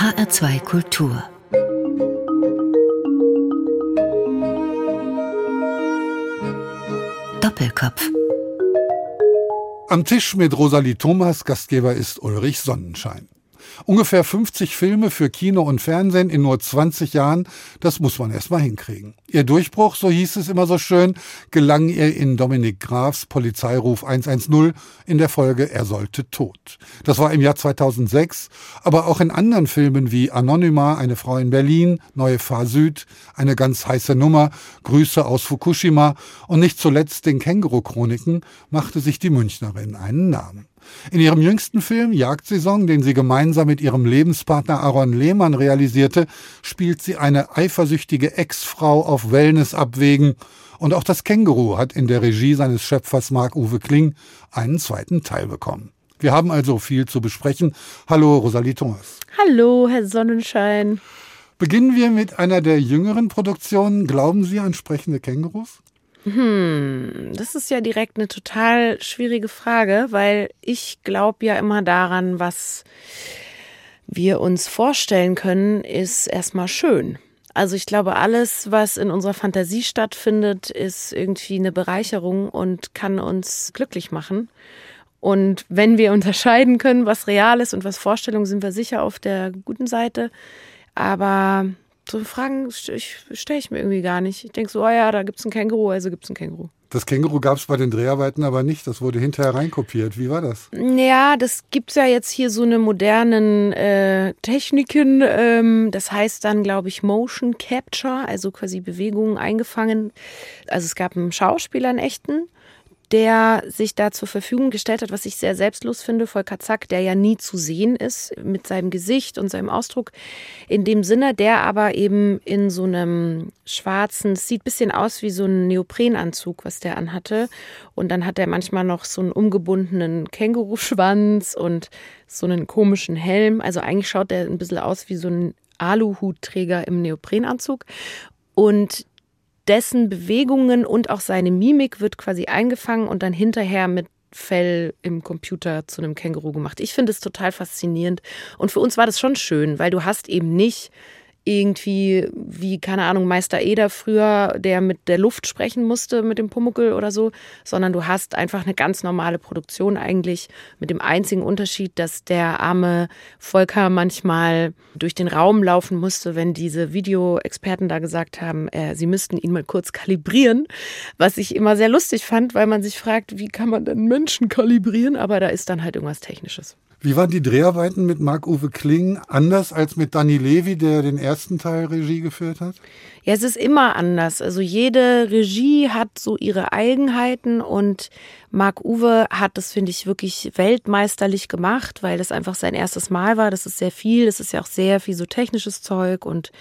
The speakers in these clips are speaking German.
HR2 Kultur Doppelkopf Am Tisch mit Rosalie Thomas, Gastgeber ist Ulrich Sonnenschein. Ungefähr 50 Filme für Kino und Fernsehen in nur 20 Jahren, das muss man erst mal hinkriegen. Ihr Durchbruch, so hieß es immer so schön, gelang ihr in Dominik Grafs Polizeiruf 110 in der Folge Er sollte tot. Das war im Jahr 2006, aber auch in anderen Filmen wie Anonyma, eine Frau in Berlin, Neue Fahr Süd, eine ganz heiße Nummer, Grüße aus Fukushima und nicht zuletzt den Känguru-Chroniken machte sich die Münchnerin einen Namen. In ihrem jüngsten Film Jagdsaison, den sie gemeinsam mit ihrem Lebenspartner Aaron Lehmann realisierte, spielt sie eine eifersüchtige Ex-Frau auf Wellness-Abwägen. Und auch das Känguru hat in der Regie seines Schöpfers Marc-Uwe Kling einen zweiten Teil bekommen. Wir haben also viel zu besprechen. Hallo, Rosalie Thomas. Hallo, Herr Sonnenschein. Beginnen wir mit einer der jüngeren Produktionen. Glauben Sie an sprechende Kängurus? Hm, das ist ja direkt eine total schwierige Frage, weil ich glaube ja immer daran, was wir uns vorstellen können, ist erstmal schön. Also ich glaube, alles, was in unserer Fantasie stattfindet, ist irgendwie eine Bereicherung und kann uns glücklich machen. Und wenn wir unterscheiden können, was real ist und was Vorstellung, sind wir sicher auf der guten Seite. Aber so Fragen stelle ich mir irgendwie gar nicht. Ich denke so, oh ja, da gibt es ein Känguru, also gibt es ein Känguru. Das Känguru gab es bei den Dreharbeiten aber nicht. Das wurde hinterher reinkopiert. Wie war das? Ja, das gibt es ja jetzt hier so eine modernen äh, Techniken. Ähm, das heißt dann, glaube ich, Motion Capture, also quasi Bewegungen eingefangen. Also es gab einen Schauspieler, einen echten der sich da zur Verfügung gestellt hat, was ich sehr selbstlos finde, Volker Zack, der ja nie zu sehen ist mit seinem Gesicht und seinem Ausdruck. In dem Sinne, der aber eben in so einem schwarzen, sieht ein bisschen aus wie so ein Neoprenanzug, was der anhatte. Und dann hat er manchmal noch so einen umgebundenen Känguruschwanz und so einen komischen Helm. Also eigentlich schaut der ein bisschen aus wie so ein Aluhutträger im Neoprenanzug. Und dessen Bewegungen und auch seine Mimik wird quasi eingefangen und dann hinterher mit Fell im Computer zu einem Känguru gemacht. Ich finde es total faszinierend. Und für uns war das schon schön, weil du hast eben nicht irgendwie, wie, keine Ahnung, Meister Eder früher, der mit der Luft sprechen musste, mit dem Pumuckel oder so, sondern du hast einfach eine ganz normale Produktion eigentlich, mit dem einzigen Unterschied, dass der arme Volker manchmal durch den Raum laufen musste, wenn diese Videoexperten da gesagt haben, äh, sie müssten ihn mal kurz kalibrieren, was ich immer sehr lustig fand, weil man sich fragt, wie kann man denn Menschen kalibrieren, aber da ist dann halt irgendwas Technisches. Wie waren die Dreharbeiten mit Marc-Uwe Kling anders als mit Danny Levy, der den ersten Teil Regie geführt hat? Ja, es ist immer anders. Also jede Regie hat so ihre Eigenheiten und Marc-Uwe hat das, finde ich, wirklich weltmeisterlich gemacht, weil das einfach sein erstes Mal war. Das ist sehr viel. Das ist ja auch sehr viel so technisches Zeug und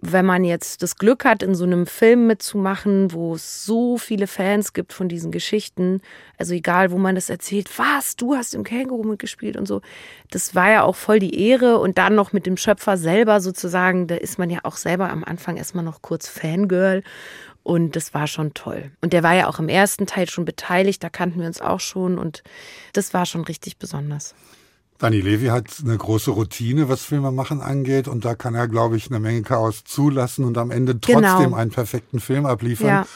wenn man jetzt das Glück hat, in so einem Film mitzumachen, wo es so viele Fans gibt von diesen Geschichten, also egal, wo man das erzählt, was, du hast im Känguru mitgespielt und so, das war ja auch voll die Ehre und dann noch mit dem Schöpfer selber sozusagen, da ist man ja auch selber am Anfang erstmal noch kurz Fangirl und das war schon toll. Und der war ja auch im ersten Teil schon beteiligt, da kannten wir uns auch schon und das war schon richtig besonders. Dani Levy hat eine große Routine, was Filmemachen angeht, und da kann er, glaube ich, eine Menge Chaos zulassen und am Ende trotzdem genau. einen perfekten Film abliefern. Ja.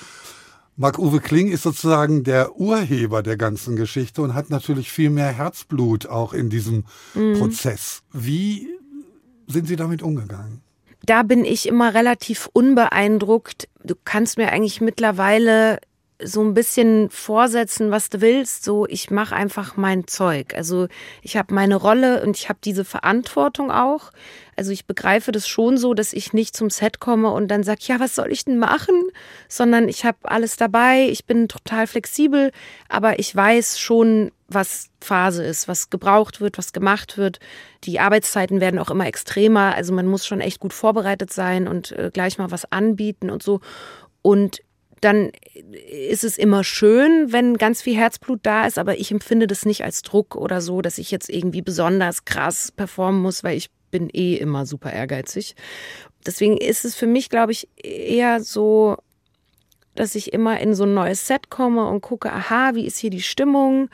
Marc-Uwe Kling ist sozusagen der Urheber der ganzen Geschichte und hat natürlich viel mehr Herzblut auch in diesem mhm. Prozess. Wie sind Sie damit umgegangen? Da bin ich immer relativ unbeeindruckt. Du kannst mir eigentlich mittlerweile so ein bisschen vorsetzen, was du willst. So, ich mache einfach mein Zeug. Also ich habe meine Rolle und ich habe diese Verantwortung auch. Also ich begreife das schon so, dass ich nicht zum Set komme und dann sage, ja, was soll ich denn machen? Sondern ich habe alles dabei, ich bin total flexibel, aber ich weiß schon, was Phase ist, was gebraucht wird, was gemacht wird. Die Arbeitszeiten werden auch immer extremer, also man muss schon echt gut vorbereitet sein und äh, gleich mal was anbieten und so. Und dann ist es immer schön, wenn ganz viel Herzblut da ist, aber ich empfinde das nicht als Druck oder so, dass ich jetzt irgendwie besonders krass performen muss, weil ich bin eh immer super ehrgeizig. Deswegen ist es für mich, glaube ich, eher so, dass ich immer in so ein neues Set komme und gucke, aha, wie ist hier die Stimmung?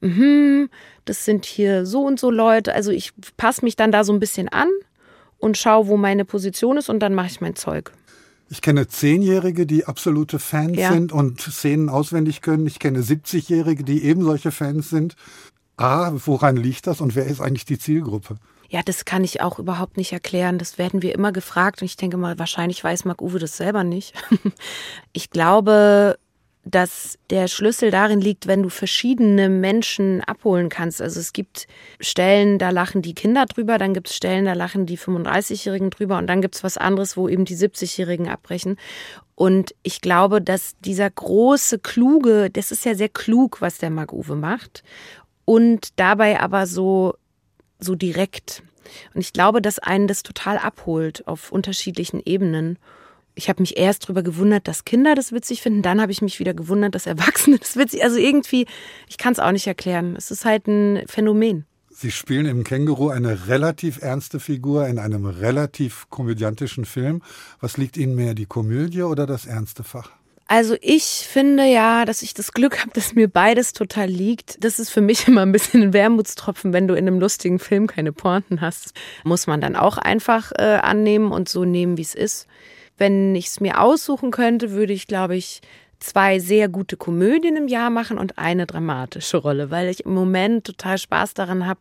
Mhm, das sind hier so und so Leute. Also ich passe mich dann da so ein bisschen an und schaue, wo meine Position ist und dann mache ich mein Zeug. Ich kenne Zehnjährige, die absolute Fans ja. sind und Szenen auswendig können. Ich kenne 70-Jährige, die eben solche Fans sind. A, woran liegt das und wer ist eigentlich die Zielgruppe? Ja, das kann ich auch überhaupt nicht erklären. Das werden wir immer gefragt und ich denke mal, wahrscheinlich weiß Marc Uwe das selber nicht. ich glaube, dass der Schlüssel darin liegt, wenn du verschiedene Menschen abholen kannst. Also es gibt Stellen, da lachen die Kinder drüber, dann gibt es Stellen, da lachen die 35-Jährigen drüber und dann gibt es was anderes, wo eben die 70-Jährigen abbrechen. Und ich glaube, dass dieser große, kluge, das ist ja sehr klug, was der Marc-Uwe macht und dabei aber so, so direkt. Und ich glaube, dass einen das total abholt auf unterschiedlichen Ebenen ich habe mich erst darüber gewundert, dass Kinder das witzig finden. Dann habe ich mich wieder gewundert, dass Erwachsene das witzig. Also irgendwie, ich kann es auch nicht erklären. Es ist halt ein Phänomen. Sie spielen im Känguru eine relativ ernste Figur in einem relativ komödiantischen Film. Was liegt Ihnen mehr, die Komödie oder das ernste Fach? Also ich finde ja, dass ich das Glück habe, dass mir beides total liegt. Das ist für mich immer ein bisschen ein Wermutstropfen, wenn du in einem lustigen Film keine Pointen hast. Muss man dann auch einfach äh, annehmen und so nehmen, wie es ist. Wenn ich es mir aussuchen könnte, würde ich, glaube ich, zwei sehr gute Komödien im Jahr machen und eine dramatische Rolle, weil ich im Moment total Spaß daran habe,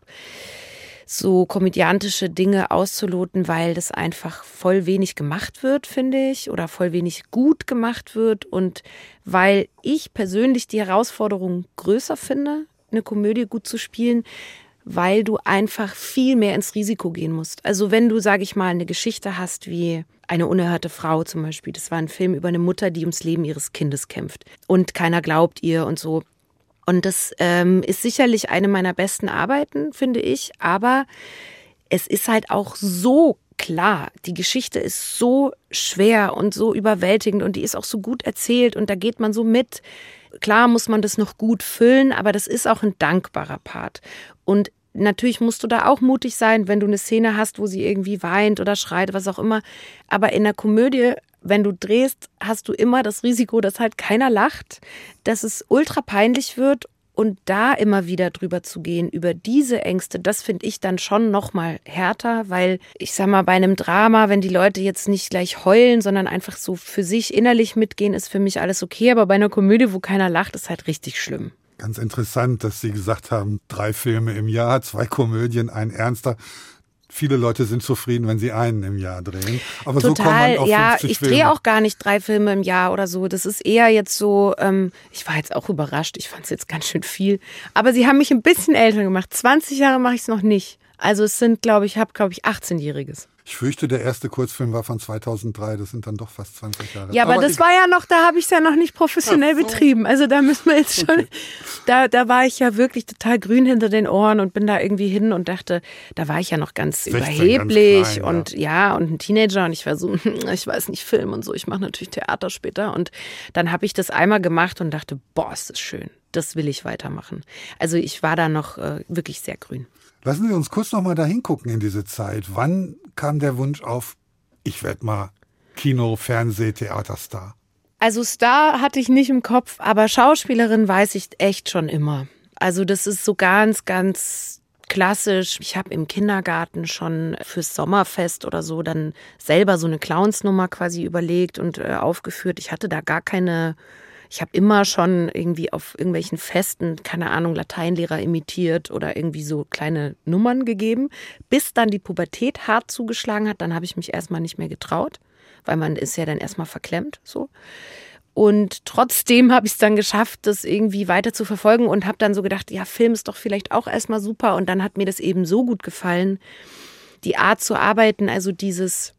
so komödiantische Dinge auszuloten, weil das einfach voll wenig gemacht wird, finde ich, oder voll wenig gut gemacht wird und weil ich persönlich die Herausforderung größer finde, eine Komödie gut zu spielen, weil du einfach viel mehr ins Risiko gehen musst. Also wenn du, sage ich mal, eine Geschichte hast wie eine unerhörte Frau zum Beispiel. Das war ein Film über eine Mutter, die ums Leben ihres Kindes kämpft und keiner glaubt ihr und so. Und das ähm, ist sicherlich eine meiner besten Arbeiten, finde ich. Aber es ist halt auch so klar, die Geschichte ist so schwer und so überwältigend und die ist auch so gut erzählt und da geht man so mit. Klar muss man das noch gut füllen, aber das ist auch ein dankbarer Part. Und natürlich musst du da auch mutig sein, wenn du eine Szene hast, wo sie irgendwie weint oder schreit, was auch immer. Aber in der Komödie, wenn du drehst, hast du immer das Risiko, dass halt keiner lacht, dass es ultra peinlich wird und da immer wieder drüber zu gehen, über diese Ängste, das finde ich dann schon nochmal härter, weil ich sag mal, bei einem Drama, wenn die Leute jetzt nicht gleich heulen, sondern einfach so für sich innerlich mitgehen, ist für mich alles okay. Aber bei einer Komödie, wo keiner lacht, ist halt richtig schlimm. Ganz interessant, dass Sie gesagt haben, drei Filme im Jahr, zwei Komödien, ein ernster viele Leute sind zufrieden, wenn sie einen im Jahr drehen. Aber Total, so kommt man auf ja, 50 ich drehe auch gar nicht drei Filme im Jahr oder so. Das ist eher jetzt so, ähm, ich war jetzt auch überrascht, ich fand es jetzt ganz schön viel. Aber sie haben mich ein bisschen älter gemacht. 20 Jahre mache ich es noch nicht. Also es sind, glaube ich, habe, glaube ich, 18-Jähriges. Ich fürchte, der erste Kurzfilm war von 2003, das sind dann doch fast 20 Jahre. Ja, aber, aber das war ja noch, da habe ich es ja noch nicht professionell so. betrieben. Also da müssen wir jetzt schon, okay. da, da war ich ja wirklich total grün hinter den Ohren und bin da irgendwie hin und dachte, da war ich ja noch ganz 16, überheblich ganz klein, und ja. ja. und ein Teenager und ich war so, ich weiß nicht, Film und so, ich mache natürlich Theater später und dann habe ich das einmal gemacht und dachte, boah, ist das schön, das will ich weitermachen. Also ich war da noch äh, wirklich sehr grün. Lassen Sie uns kurz noch mal dahin gucken in diese Zeit. Wann kam der Wunsch auf, ich werde mal Kino, Fernseh, Theaterstar? Also Star hatte ich nicht im Kopf, aber Schauspielerin weiß ich echt schon immer. Also das ist so ganz, ganz klassisch. Ich habe im Kindergarten schon fürs Sommerfest oder so dann selber so eine Clownsnummer quasi überlegt und äh, aufgeführt. Ich hatte da gar keine ich habe immer schon irgendwie auf irgendwelchen Festen, keine Ahnung, Lateinlehrer imitiert oder irgendwie so kleine Nummern gegeben, bis dann die Pubertät hart zugeschlagen hat. Dann habe ich mich erstmal nicht mehr getraut, weil man ist ja dann erstmal verklemmt so. Und trotzdem habe ich es dann geschafft, das irgendwie weiter zu verfolgen und habe dann so gedacht, ja, Film ist doch vielleicht auch erstmal super. Und dann hat mir das eben so gut gefallen, die Art zu arbeiten, also dieses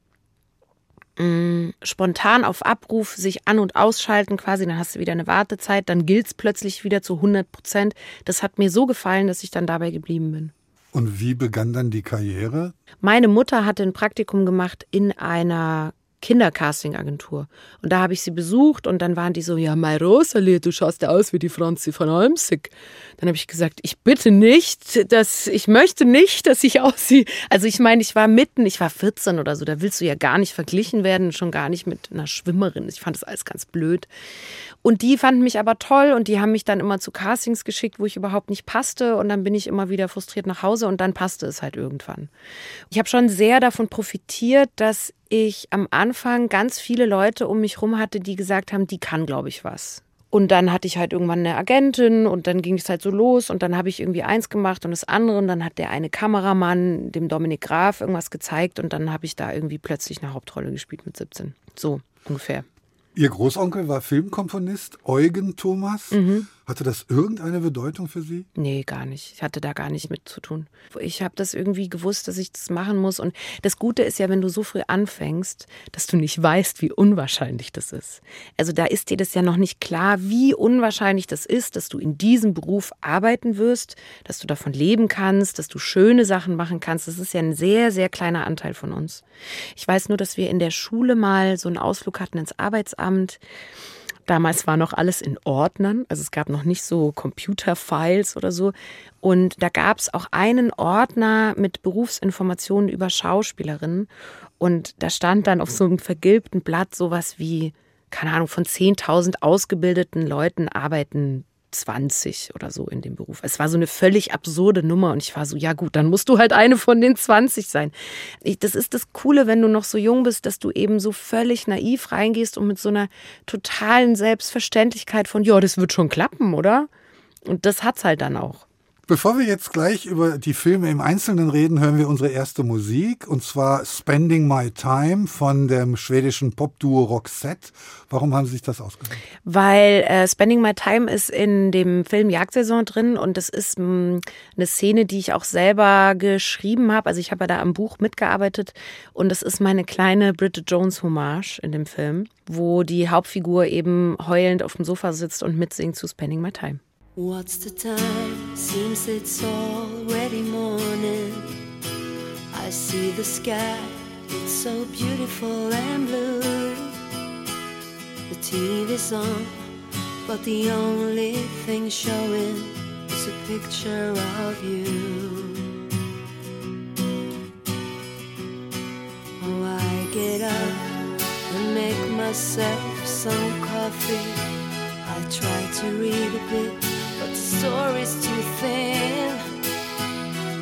mh, spontan auf Abruf sich an- und ausschalten quasi, dann hast du wieder eine Wartezeit, dann gilt es plötzlich wieder zu 100 Prozent. Das hat mir so gefallen, dass ich dann dabei geblieben bin. Und wie begann dann die Karriere? Meine Mutter hatte ein Praktikum gemacht in einer Kindercasting-Agentur. Und da habe ich sie besucht und dann waren die so, ja, Mai Rosalie, du schaust ja aus wie die Franzi von Olmsig. Dann habe ich gesagt, ich bitte nicht, dass, ich möchte nicht, dass ich aussehe. Also ich meine, ich war mitten, ich war 14 oder so, da willst du ja gar nicht verglichen werden, schon gar nicht mit einer Schwimmerin. Ich fand das alles ganz blöd. Und die fanden mich aber toll und die haben mich dann immer zu Castings geschickt, wo ich überhaupt nicht passte. Und dann bin ich immer wieder frustriert nach Hause und dann passte es halt irgendwann. Ich habe schon sehr davon profitiert, dass ich am Anfang ganz viele Leute um mich rum hatte, die gesagt haben, die kann, glaube ich, was. Und dann hatte ich halt irgendwann eine Agentin und dann ging es halt so los und dann habe ich irgendwie eins gemacht und das andere und dann hat der eine Kameramann dem Dominik Graf irgendwas gezeigt und dann habe ich da irgendwie plötzlich eine Hauptrolle gespielt mit 17. So ungefähr. Ihr Großonkel war Filmkomponist, Eugen Thomas. Mhm. Hatte das irgendeine Bedeutung für Sie? Nee, gar nicht. Ich hatte da gar nicht mit zu tun. Ich habe das irgendwie gewusst, dass ich das machen muss. Und das Gute ist ja, wenn du so früh anfängst, dass du nicht weißt, wie unwahrscheinlich das ist. Also da ist dir das ja noch nicht klar, wie unwahrscheinlich das ist, dass du in diesem Beruf arbeiten wirst, dass du davon leben kannst, dass du schöne Sachen machen kannst. Das ist ja ein sehr, sehr kleiner Anteil von uns. Ich weiß nur, dass wir in der Schule mal so einen Ausflug hatten ins Arbeitsamt. Damals war noch alles in Ordnern, also es gab noch nicht so Computerfiles oder so. Und da gab es auch einen Ordner mit Berufsinformationen über Schauspielerinnen. Und da stand dann auf so einem vergilbten Blatt sowas wie, keine Ahnung, von 10.000 ausgebildeten Leuten arbeiten 20 oder so in dem Beruf. Es war so eine völlig absurde Nummer und ich war so, ja gut, dann musst du halt eine von den 20 sein. Ich, das ist das Coole, wenn du noch so jung bist, dass du eben so völlig naiv reingehst und mit so einer totalen Selbstverständlichkeit von, ja, das wird schon klappen, oder? Und das hat's halt dann auch. Bevor wir jetzt gleich über die Filme im Einzelnen reden, hören wir unsere erste Musik und zwar Spending My Time von dem schwedischen Popduo Roxette. Warum haben Sie sich das ausgesucht? Weil äh, Spending My Time ist in dem Film Jagdsaison drin und das ist mh, hm, eine Szene, die ich auch selber geschrieben habe. Also ich habe ja da am Buch mitgearbeitet und das ist meine kleine Bridget Jones Hommage in dem Film, wo die Hauptfigur eben heulend auf dem Sofa sitzt und mitsingt zu Spending My Time. What's the time? Seems it's already morning. I see the sky, it's so beautiful and blue. The TV's on, but the only thing showing is a picture of you. Oh, I get up and make myself some coffee. I try to read a bit but the story's too thin.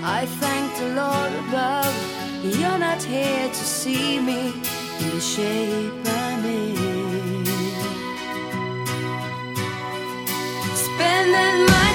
I thank the Lord above, you're not here to see me in the shape I'm in. Spending my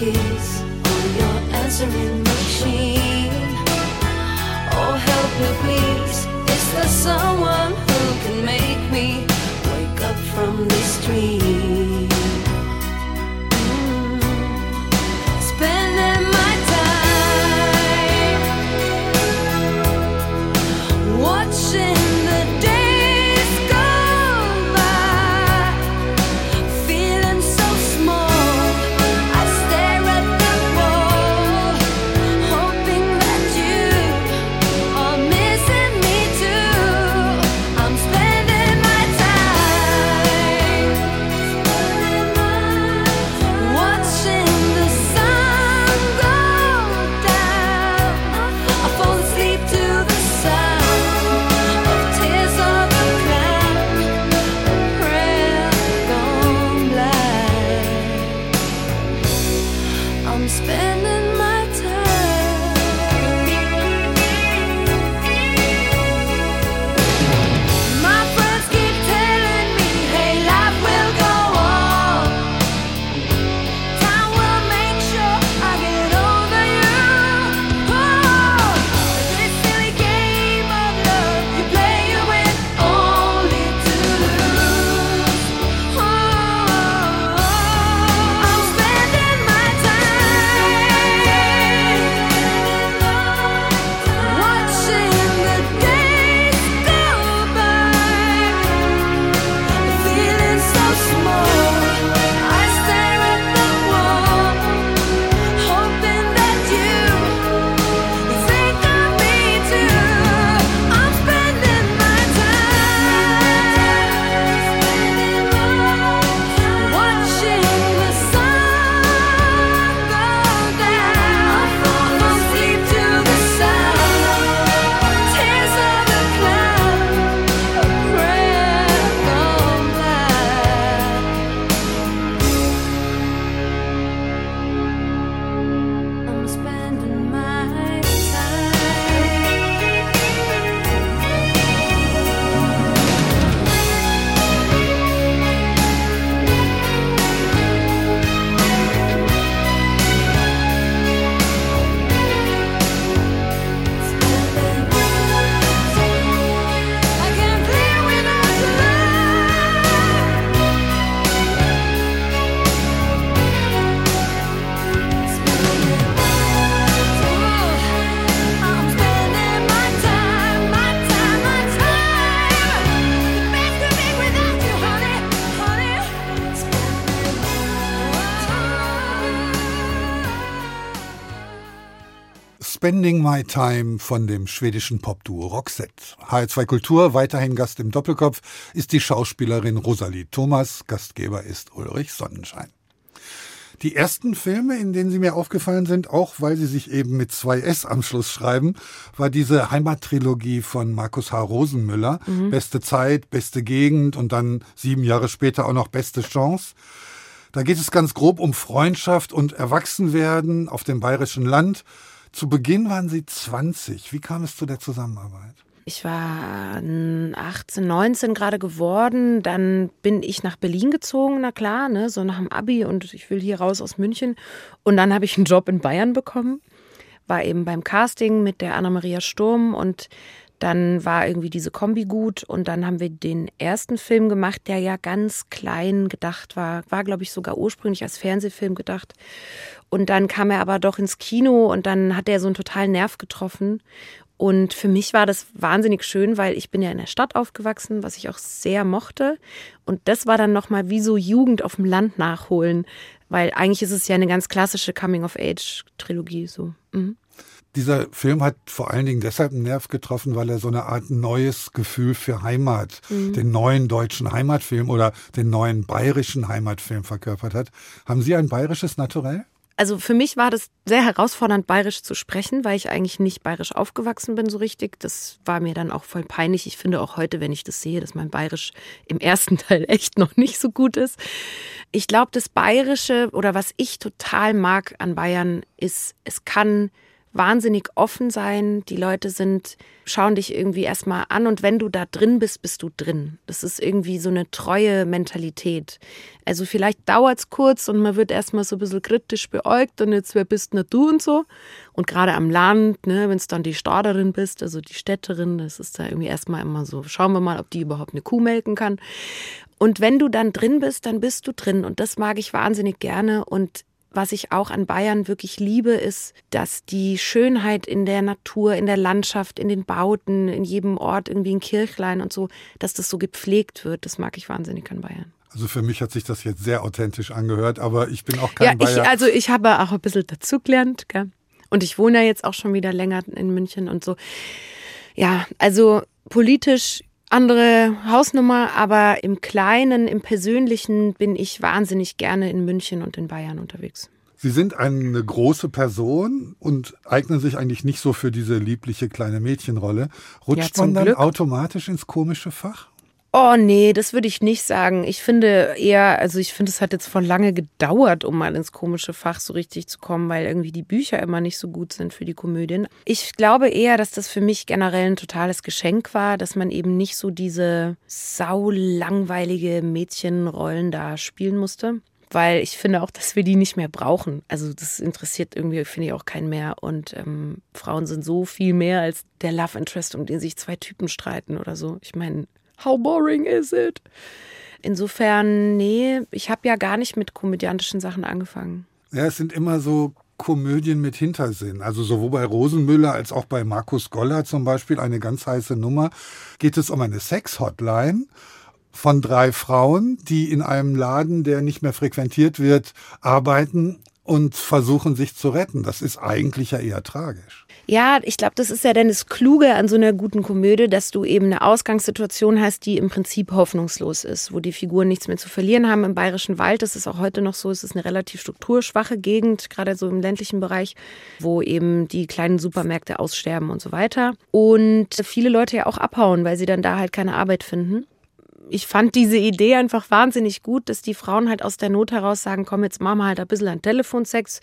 keys on your answering Spending My Time von dem schwedischen Popduo Roxette. HR2 Kultur, weiterhin Gast im Doppelkopf, ist die Schauspielerin Rosalie Thomas. Gastgeber ist Ulrich Sonnenschein. Die ersten Filme, in denen sie mir aufgefallen sind, auch weil sie sich eben mit zwei S am Schluss schreiben, war diese Heimattrilogie von Markus H. Rosenmüller. Mhm. Beste Zeit, beste Gegend und dann sieben Jahre später auch noch beste Chance. Da geht es ganz grob um Freundschaft und Erwachsenwerden auf dem bayerischen Land. Zu Beginn waren Sie 20. Wie kam es zu der Zusammenarbeit? Ich war 18, 19 gerade geworden. Dann bin ich nach Berlin gezogen, na klar, ne, so nach dem Abi und ich will hier raus aus München. Und dann habe ich einen Job in Bayern bekommen. War eben beim Casting mit der Anna-Maria Sturm und dann war irgendwie diese Kombi gut und dann haben wir den ersten Film gemacht, der ja ganz klein gedacht war. War, glaube ich, sogar ursprünglich als Fernsehfilm gedacht. Und dann kam er aber doch ins Kino und dann hat er so einen totalen Nerv getroffen. Und für mich war das wahnsinnig schön, weil ich bin ja in der Stadt aufgewachsen, was ich auch sehr mochte. Und das war dann nochmal wie so Jugend auf dem Land nachholen, weil eigentlich ist es ja eine ganz klassische Coming-of-Age-Trilogie. So. Mhm. Dieser Film hat vor allen Dingen deshalb einen Nerv getroffen, weil er so eine Art neues Gefühl für Heimat, mhm. den neuen deutschen Heimatfilm oder den neuen bayerischen Heimatfilm verkörpert hat. Haben Sie ein bayerisches Naturell? Also für mich war das sehr herausfordernd, bayerisch zu sprechen, weil ich eigentlich nicht bayerisch aufgewachsen bin so richtig. Das war mir dann auch voll peinlich. Ich finde auch heute, wenn ich das sehe, dass mein bayerisch im ersten Teil echt noch nicht so gut ist. Ich glaube, das bayerische oder was ich total mag an Bayern ist, es kann wahnsinnig offen sein. Die Leute sind, schauen dich irgendwie erstmal an und wenn du da drin bist, bist du drin. Das ist irgendwie so eine treue Mentalität. Also vielleicht dauert es kurz und man wird erstmal so ein bisschen kritisch beäugt und jetzt wer bist denn du und so. Und gerade am Land, ne, wenn es dann die Staderin bist, also die Städterin, das ist da irgendwie erstmal immer so, schauen wir mal, ob die überhaupt eine Kuh melken kann. Und wenn du dann drin bist, dann bist du drin. Und das mag ich wahnsinnig gerne. Und was ich auch an Bayern wirklich liebe, ist, dass die Schönheit in der Natur, in der Landschaft, in den Bauten, in jedem Ort, irgendwie ein Kirchlein und so, dass das so gepflegt wird. Das mag ich wahnsinnig an Bayern. Also für mich hat sich das jetzt sehr authentisch angehört, aber ich bin auch kein ja, Bayer. Ich, also ich habe auch ein bisschen dazugelernt, gell? Und ich wohne ja jetzt auch schon wieder länger in München und so. Ja, also politisch andere Hausnummer, aber im Kleinen, im Persönlichen bin ich wahnsinnig gerne in München und in Bayern unterwegs. Sie sind eine große Person und eignen sich eigentlich nicht so für diese liebliche kleine Mädchenrolle. Rutscht ja, man dann Glück. automatisch ins komische Fach? Oh nee, das würde ich nicht sagen. Ich finde eher, also ich finde, es hat jetzt von lange gedauert, um mal ins komische Fach so richtig zu kommen, weil irgendwie die Bücher immer nicht so gut sind für die Komödien. Ich glaube eher, dass das für mich generell ein totales Geschenk war, dass man eben nicht so diese saulangweilige Mädchenrollen da spielen musste weil ich finde auch, dass wir die nicht mehr brauchen. Also das interessiert irgendwie, finde ich, auch keinen mehr. Und ähm, Frauen sind so viel mehr als der Love Interest, um den sich zwei Typen streiten oder so. Ich meine, How boring is it? Insofern, nee, ich habe ja gar nicht mit komödiantischen Sachen angefangen. Ja, es sind immer so Komödien mit Hintersinn. Also sowohl bei Rosenmüller als auch bei Markus Goller zum Beispiel eine ganz heiße Nummer. Geht es um eine Sex-Hotline von drei Frauen, die in einem Laden, der nicht mehr frequentiert wird, arbeiten und versuchen sich zu retten. Das ist eigentlich ja eher tragisch. Ja, ich glaube, das ist ja dann das Kluge an so einer guten Komödie, dass du eben eine Ausgangssituation hast, die im Prinzip hoffnungslos ist, wo die Figuren nichts mehr zu verlieren haben. Im Bayerischen Wald das ist auch heute noch so, es ist eine relativ strukturschwache Gegend, gerade so im ländlichen Bereich, wo eben die kleinen Supermärkte aussterben und so weiter. Und viele Leute ja auch abhauen, weil sie dann da halt keine Arbeit finden ich fand diese Idee einfach wahnsinnig gut, dass die Frauen halt aus der Not heraus sagen, komm, jetzt machen wir halt ein bisschen an Telefonsex.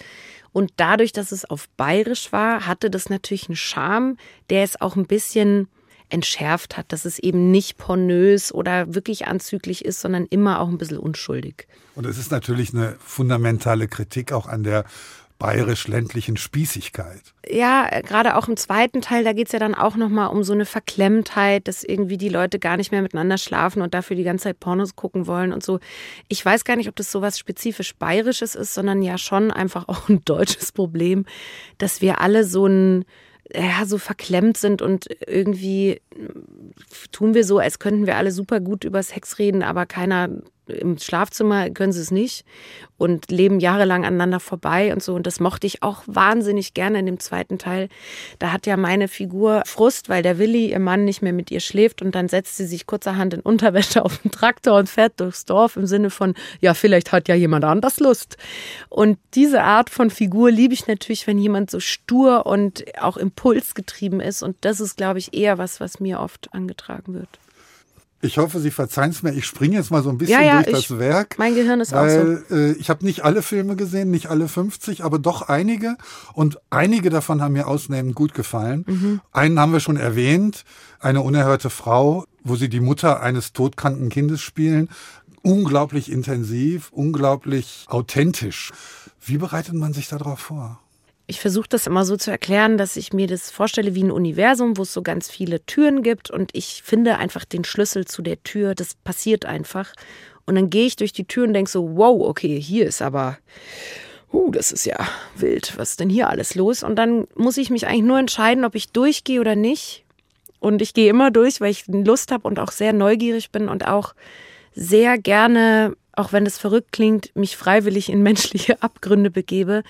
Und dadurch, dass es auf bayerisch war, hatte das natürlich einen Charme, der es auch ein bisschen entschärft hat, dass es eben nicht pornös oder wirklich anzüglich ist, sondern immer auch ein bisschen unschuldig. Und es ist natürlich eine fundamentale Kritik auch an der bayerisch-ländlichen Spießigkeit. Ja, gerade auch im zweiten Teil, da geht es ja dann auch nochmal um so eine Verklemmtheit, dass irgendwie die Leute gar nicht mehr miteinander schlafen und dafür die ganze Zeit Pornos gucken wollen und so. Ich weiß gar nicht, ob das so was spezifisch Bayerisches ist, sondern ja schon einfach auch ein deutsches Problem, dass wir alle so ein ja, so verklemmt sind und irgendwie tun wir so, als könnten wir alle super gut über Sex reden, aber keiner im Schlafzimmer können sie es nicht und leben jahrelang aneinander vorbei und so. Und das mochte ich auch wahnsinnig gerne in dem zweiten Teil. Da hat ja meine Figur Frust, weil der Willi, ihr Mann, nicht mehr mit ihr schläft und dann setzt sie sich kurzerhand in Unterwäsche auf den Traktor und fährt durchs Dorf im Sinne von, ja, vielleicht hat ja jemand anders Lust. Und diese Art von Figur liebe ich natürlich, wenn jemand so stur und auch impulsgetrieben ist. Und das ist, glaube ich, eher was, was mir oft angetragen wird. Ich hoffe, Sie verzeihen es mir. Ich springe jetzt mal so ein bisschen ja, ja, durch ich, das Werk. Mein Gehirn ist weil, auch so. Äh, ich habe nicht alle Filme gesehen, nicht alle 50, aber doch einige. Und einige davon haben mir ausnehmend gut gefallen. Mhm. Einen haben wir schon erwähnt, eine unerhörte Frau, wo sie die Mutter eines todkranken Kindes spielen. Unglaublich intensiv, unglaublich authentisch. Wie bereitet man sich darauf vor? Ich versuche das immer so zu erklären, dass ich mir das vorstelle wie ein Universum, wo es so ganz viele Türen gibt und ich finde einfach den Schlüssel zu der Tür. Das passiert einfach. Und dann gehe ich durch die Tür und denke so, wow, okay, hier ist aber, uh, das ist ja wild. Was ist denn hier alles los? Und dann muss ich mich eigentlich nur entscheiden, ob ich durchgehe oder nicht. Und ich gehe immer durch, weil ich Lust habe und auch sehr neugierig bin und auch sehr gerne, auch wenn es verrückt klingt, mich freiwillig in menschliche Abgründe begebe.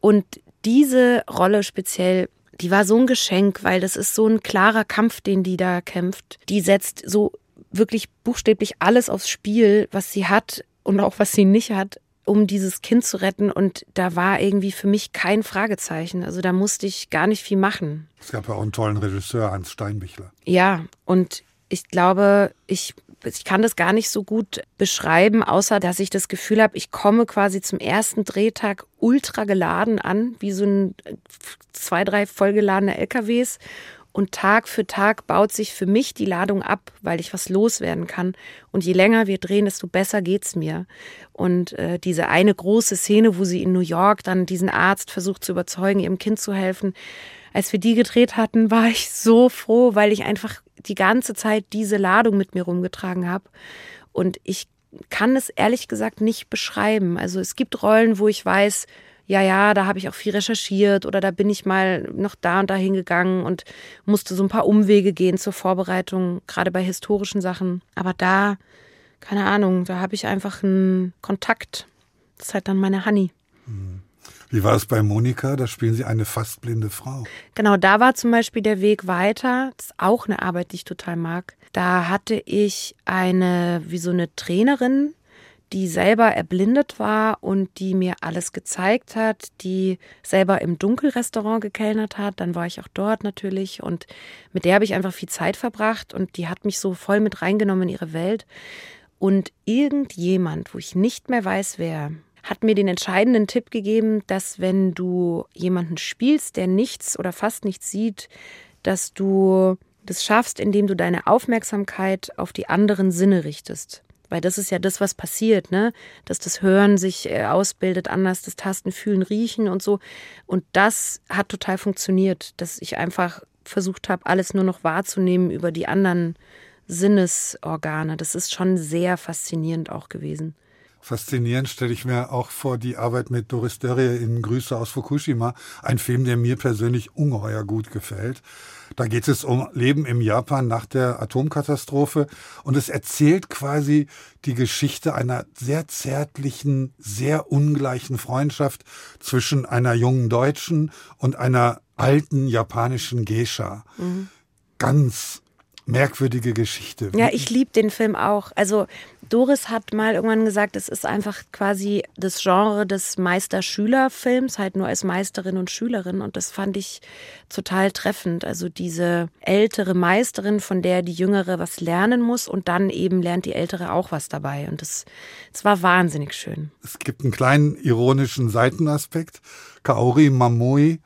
Und diese Rolle speziell, die war so ein Geschenk, weil das ist so ein klarer Kampf, den die da kämpft. Die setzt so wirklich buchstäblich alles aufs Spiel, was sie hat und auch was sie nicht hat, um dieses Kind zu retten. Und da war irgendwie für mich kein Fragezeichen. Also da musste ich gar nicht viel machen. Es gab ja auch einen tollen Regisseur, Hans Steinbichler. Ja, und ich glaube, ich ich kann das gar nicht so gut beschreiben, außer dass ich das Gefühl habe, ich komme quasi zum ersten Drehtag ultra geladen an, wie so ein zwei, drei vollgeladene LKWs. Und Tag für Tag baut sich für mich die Ladung ab, weil ich was loswerden kann. Und je länger wir drehen, desto besser geht's mir. Und äh, diese eine große Szene, wo sie in New York dann diesen Arzt versucht zu überzeugen, ihrem Kind zu helfen, als wir die gedreht hatten, war ich so froh, weil ich einfach die ganze Zeit diese Ladung mit mir rumgetragen habe. Und ich kann es ehrlich gesagt nicht beschreiben. Also es gibt Rollen, wo ich weiß, ja, ja, da habe ich auch viel recherchiert oder da bin ich mal noch da und da hingegangen und musste so ein paar Umwege gehen zur Vorbereitung, gerade bei historischen Sachen. Aber da, keine Ahnung, da habe ich einfach einen Kontakt. Das ist halt dann meine Honey. Wie war es bei Monika? Da spielen Sie eine fast blinde Frau. Genau, da war zum Beispiel der Weg weiter. Das ist auch eine Arbeit, die ich total mag. Da hatte ich eine, wie so eine Trainerin, die selber erblindet war und die mir alles gezeigt hat, die selber im Dunkelrestaurant gekellnert hat. Dann war ich auch dort natürlich und mit der habe ich einfach viel Zeit verbracht und die hat mich so voll mit reingenommen in ihre Welt. Und irgendjemand, wo ich nicht mehr weiß, wer, hat mir den entscheidenden Tipp gegeben, dass wenn du jemanden spielst, der nichts oder fast nichts sieht, dass du das schaffst, indem du deine Aufmerksamkeit auf die anderen Sinne richtest. Weil das ist ja das, was passiert, ne? Dass das Hören sich äh, ausbildet, anders das Tasten, Fühlen, Riechen und so. Und das hat total funktioniert, dass ich einfach versucht habe, alles nur noch wahrzunehmen über die anderen Sinnesorgane. Das ist schon sehr faszinierend auch gewesen. Faszinierend stelle ich mir auch vor die Arbeit mit Doris Dörrie in Grüße aus Fukushima. Ein Film, der mir persönlich ungeheuer gut gefällt. Da geht es um Leben im Japan nach der Atomkatastrophe und es erzählt quasi die Geschichte einer sehr zärtlichen, sehr ungleichen Freundschaft zwischen einer jungen Deutschen und einer alten japanischen Geisha. Mhm. Ganz merkwürdige Geschichte. Ja, ich liebe den Film auch. Also Doris hat mal irgendwann gesagt, es ist einfach quasi das Genre des Meister-Schüler-Films, halt nur als Meisterin und Schülerin. Und das fand ich total treffend. Also diese ältere Meisterin, von der die Jüngere was lernen muss und dann eben lernt die Ältere auch was dabei. Und das, das war wahnsinnig schön. Es gibt einen kleinen ironischen Seitenaspekt. Kaori Mamoi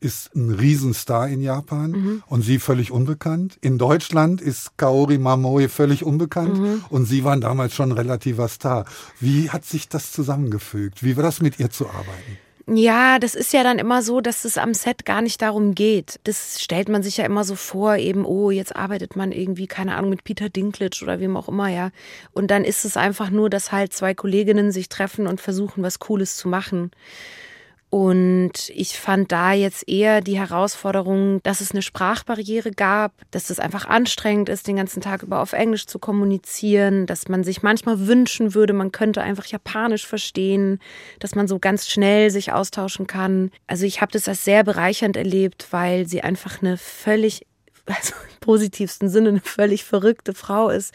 ist ein Riesenstar in Japan mhm. und sie völlig unbekannt. In Deutschland ist Kaori Mamoe völlig unbekannt mhm. und sie waren damals schon ein relativer Star. Wie hat sich das zusammengefügt? Wie war das mit ihr zu arbeiten? Ja, das ist ja dann immer so, dass es am Set gar nicht darum geht. Das stellt man sich ja immer so vor, eben, oh, jetzt arbeitet man irgendwie, keine Ahnung, mit Peter Dinklage oder wem auch immer, ja. Und dann ist es einfach nur, dass halt zwei Kolleginnen sich treffen und versuchen, was Cooles zu machen. Und ich fand da jetzt eher die Herausforderung, dass es eine Sprachbarriere gab, dass es einfach anstrengend ist, den ganzen Tag über auf Englisch zu kommunizieren, dass man sich manchmal wünschen würde, man könnte einfach Japanisch verstehen, dass man so ganz schnell sich austauschen kann. Also ich habe das als sehr bereichernd erlebt, weil sie einfach eine völlig also im positivsten Sinne eine völlig verrückte Frau ist,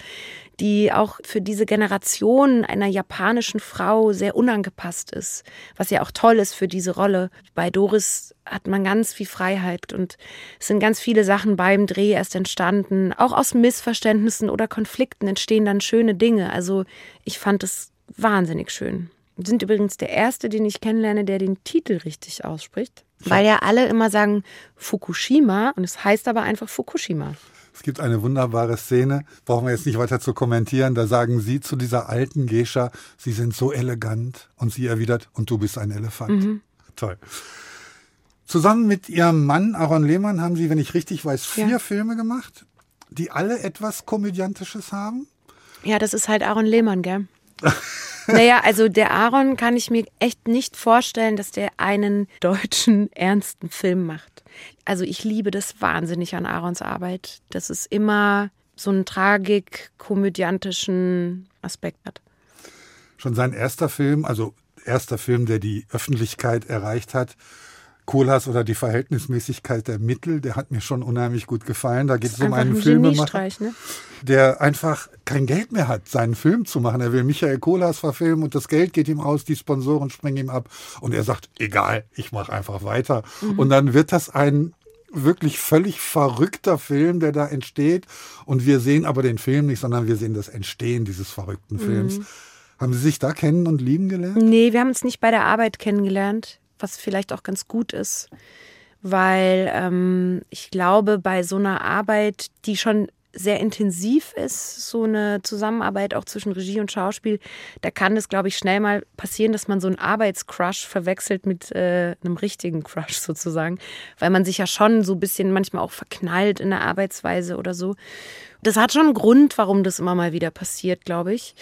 die auch für diese Generation einer japanischen Frau sehr unangepasst ist, was ja auch toll ist für diese Rolle. Bei Doris hat man ganz viel Freiheit und es sind ganz viele Sachen beim Dreh erst entstanden. Auch aus Missverständnissen oder Konflikten entstehen dann schöne Dinge. Also ich fand es wahnsinnig schön. Sind übrigens der erste, den ich kennenlerne, der den Titel richtig ausspricht. Weil ja alle immer sagen Fukushima und es heißt aber einfach Fukushima. Es gibt eine wunderbare Szene, brauchen wir jetzt nicht weiter zu kommentieren. Da sagen sie zu dieser alten Gescha, sie sind so elegant. Und sie erwidert, und du bist ein Elefant. Mhm. Toll. Zusammen mit ihrem Mann Aaron Lehmann haben sie, wenn ich richtig weiß, vier ja. Filme gemacht, die alle etwas Komödiantisches haben. Ja, das ist halt Aaron Lehmann, gell? Naja, also der Aaron kann ich mir echt nicht vorstellen, dass der einen deutschen ernsten Film macht. Also ich liebe das wahnsinnig an Aarons Arbeit, dass es immer so einen tragik-komödiantischen Aspekt hat. Schon sein erster Film, also erster Film, der die Öffentlichkeit erreicht hat, Kohlhaas oder die Verhältnismäßigkeit der Mittel, der hat mir schon unheimlich gut gefallen. Da geht es um einen ein Filmemacher, ne? der einfach kein Geld mehr hat, seinen Film zu machen. Er will Michael Kohlhaas verfilmen und das Geld geht ihm aus, die Sponsoren springen ihm ab und er sagt, egal, ich mache einfach weiter. Mhm. Und dann wird das ein wirklich völlig verrückter Film, der da entsteht. Und wir sehen aber den Film nicht, sondern wir sehen das Entstehen dieses verrückten Films. Mhm. Haben Sie sich da kennen und lieben gelernt? Nee, wir haben uns nicht bei der Arbeit kennengelernt was vielleicht auch ganz gut ist, weil ähm, ich glaube, bei so einer Arbeit, die schon sehr intensiv ist, so eine Zusammenarbeit auch zwischen Regie und Schauspiel, da kann es, glaube ich, schnell mal passieren, dass man so einen Arbeitscrush verwechselt mit äh, einem richtigen Crush sozusagen, weil man sich ja schon so ein bisschen manchmal auch verknallt in der Arbeitsweise oder so. Das hat schon einen Grund, warum das immer mal wieder passiert, glaube ich.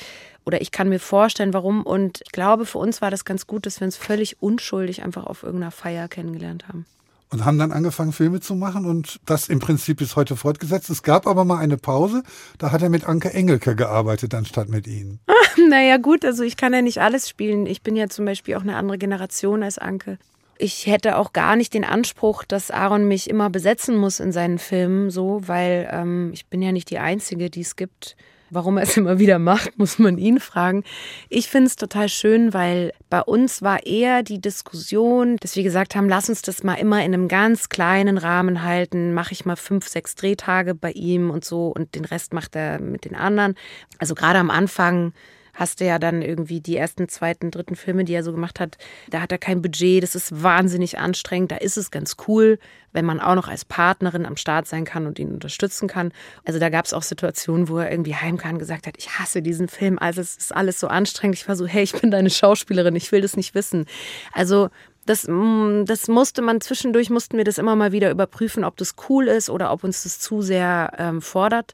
Oder ich kann mir vorstellen, warum. Und ich glaube, für uns war das ganz gut, dass wir uns völlig unschuldig einfach auf irgendeiner Feier kennengelernt haben. Und haben dann angefangen, Filme zu machen und das im Prinzip bis heute fortgesetzt. Es gab aber mal eine Pause, da hat er mit Anke Engelke gearbeitet, anstatt mit Ihnen. naja, gut, also ich kann ja nicht alles spielen. Ich bin ja zum Beispiel auch eine andere Generation als Anke ich hätte auch gar nicht den Anspruch, dass Aaron mich immer besetzen muss in seinen Filmen, so, weil ähm, ich bin ja nicht die Einzige, die es gibt. Warum er es immer wieder macht, muss man ihn fragen. Ich finde es total schön, weil bei uns war eher die Diskussion, dass wir gesagt haben, lass uns das mal immer in einem ganz kleinen Rahmen halten. Mache ich mal fünf, sechs Drehtage bei ihm und so und den Rest macht er mit den anderen. Also gerade am Anfang hast du ja dann irgendwie die ersten, zweiten, dritten Filme, die er so gemacht hat. Da hat er kein Budget, das ist wahnsinnig anstrengend. Da ist es ganz cool, wenn man auch noch als Partnerin am Start sein kann und ihn unterstützen kann. Also da gab es auch Situationen, wo er irgendwie heimkam und gesagt hat, ich hasse diesen Film, also es ist alles so anstrengend. Ich war so, hey, ich bin deine Schauspielerin, ich will das nicht wissen. Also das, mm, das musste man zwischendurch, mussten wir das immer mal wieder überprüfen, ob das cool ist oder ob uns das zu sehr ähm, fordert.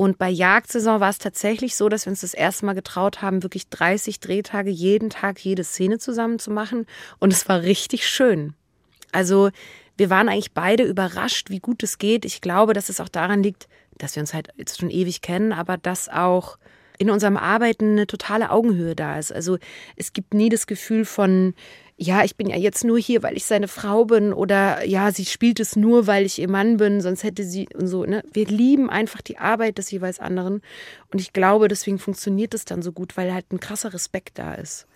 Und bei Jagdsaison war es tatsächlich so, dass wir uns das erste Mal getraut haben, wirklich 30 Drehtage jeden Tag jede Szene zusammen zu machen. Und es war richtig schön. Also wir waren eigentlich beide überrascht, wie gut es geht. Ich glaube, dass es auch daran liegt, dass wir uns halt jetzt schon ewig kennen, aber dass auch in unserem Arbeiten eine totale Augenhöhe da ist. Also es gibt nie das Gefühl von, ja, ich bin ja jetzt nur hier, weil ich seine Frau bin oder ja, sie spielt es nur, weil ich ihr Mann bin, sonst hätte sie und so. Ne? Wir lieben einfach die Arbeit des jeweils anderen und ich glaube, deswegen funktioniert es dann so gut, weil halt ein krasser Respekt da ist.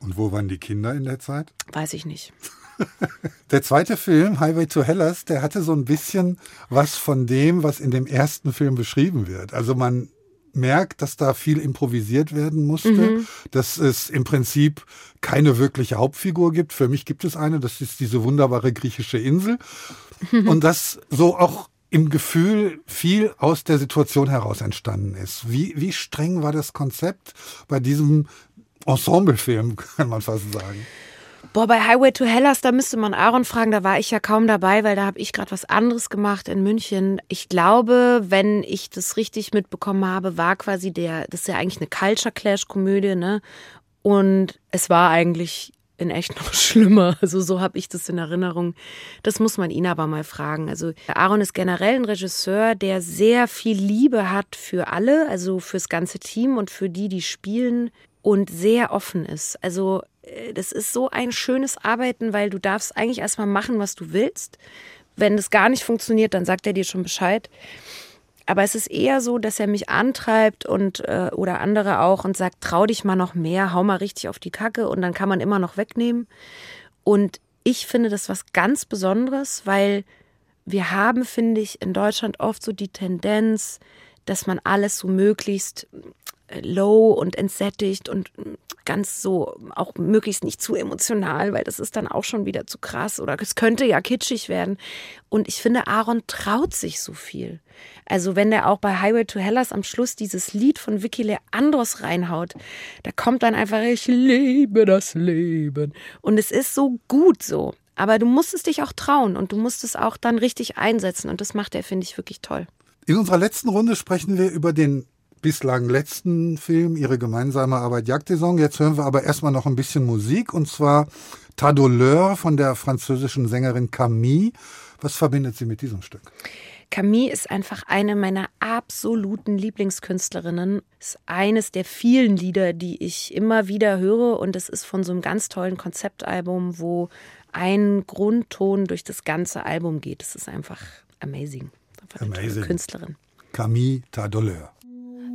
Und wo waren die Kinder in der Zeit? Weiß ich nicht. Der zweite Film, Highway to Hellas, der hatte so ein bisschen was von dem, was in dem ersten Film beschrieben wird. Also man merkt, dass da viel improvisiert werden musste, mhm. dass es im Prinzip keine wirkliche Hauptfigur gibt. Für mich gibt es eine, das ist diese wunderbare griechische Insel. Mhm. Und dass so auch im Gefühl viel aus der Situation heraus entstanden ist. Wie, wie streng war das Konzept bei diesem Ensemblefilm, kann man fast sagen? Boah, bei Highway to Hellas, da müsste man Aaron fragen, da war ich ja kaum dabei, weil da habe ich gerade was anderes gemacht in München. Ich glaube, wenn ich das richtig mitbekommen habe, war quasi der, das ist ja eigentlich eine Culture Clash Komödie, ne? Und es war eigentlich in echt noch schlimmer. Also so habe ich das in Erinnerung. Das muss man ihn aber mal fragen. Also Aaron ist generell ein Regisseur, der sehr viel Liebe hat für alle, also fürs ganze Team und für die, die spielen und sehr offen ist. Also das ist so ein schönes Arbeiten, weil du darfst eigentlich erstmal machen, was du willst. Wenn das gar nicht funktioniert, dann sagt er dir schon Bescheid. Aber es ist eher so, dass er mich antreibt und äh, oder andere auch und sagt, trau dich mal noch mehr, hau mal richtig auf die Kacke und dann kann man immer noch wegnehmen. Und ich finde das was ganz Besonderes, weil wir haben, finde ich, in Deutschland oft so die Tendenz, dass man alles so möglichst low und entsättigt und ganz so auch möglichst nicht zu emotional, weil das ist dann auch schon wieder zu krass oder es könnte ja kitschig werden. Und ich finde, Aaron traut sich so viel. Also wenn der auch bei Highway to Hellas am Schluss dieses Lied von Vicky Leandros reinhaut, da kommt dann einfach, ich liebe das Leben. Und es ist so gut so. Aber du musst es dich auch trauen und du musst es auch dann richtig einsetzen. Und das macht er, finde ich, wirklich toll. In unserer letzten Runde sprechen wir über den bislang letzten Film, ihre gemeinsame Arbeit Jagdsaison. Jetzt hören wir aber erstmal noch ein bisschen Musik und zwar Tadoleur von der französischen Sängerin Camille. Was verbindet sie mit diesem Stück? Camille ist einfach eine meiner absoluten Lieblingskünstlerinnen. Ist eines der vielen Lieder, die ich immer wieder höre und es ist von so einem ganz tollen Konzeptalbum, wo ein Grundton durch das ganze Album geht. Es ist einfach amazing. Einfach eine amazing. Künstlerin. Camille Tadoleur.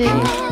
Fessée. Je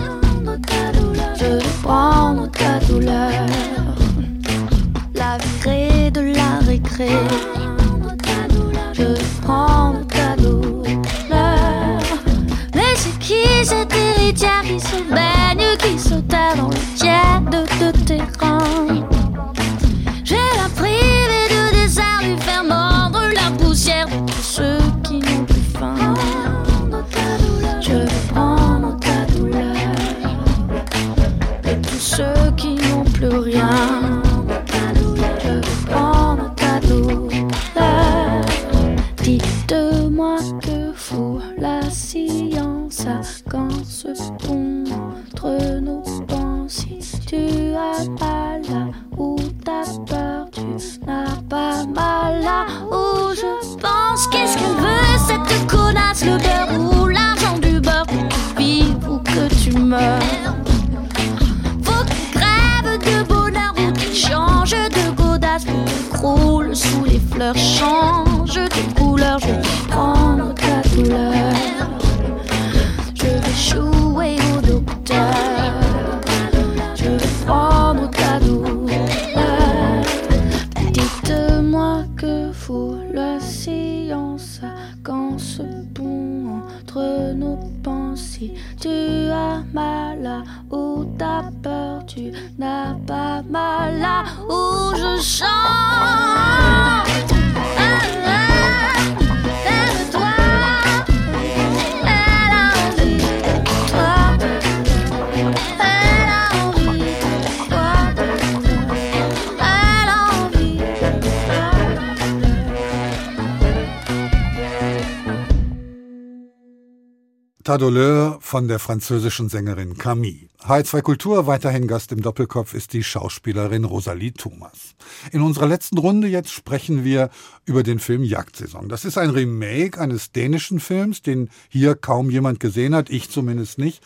douleur von der französischen Sängerin Camille. H2 Kultur, weiterhin Gast im Doppelkopf ist die Schauspielerin Rosalie Thomas. In unserer letzten Runde jetzt sprechen wir über den Film Jagdsaison. Das ist ein Remake eines dänischen Films, den hier kaum jemand gesehen hat, ich zumindest nicht.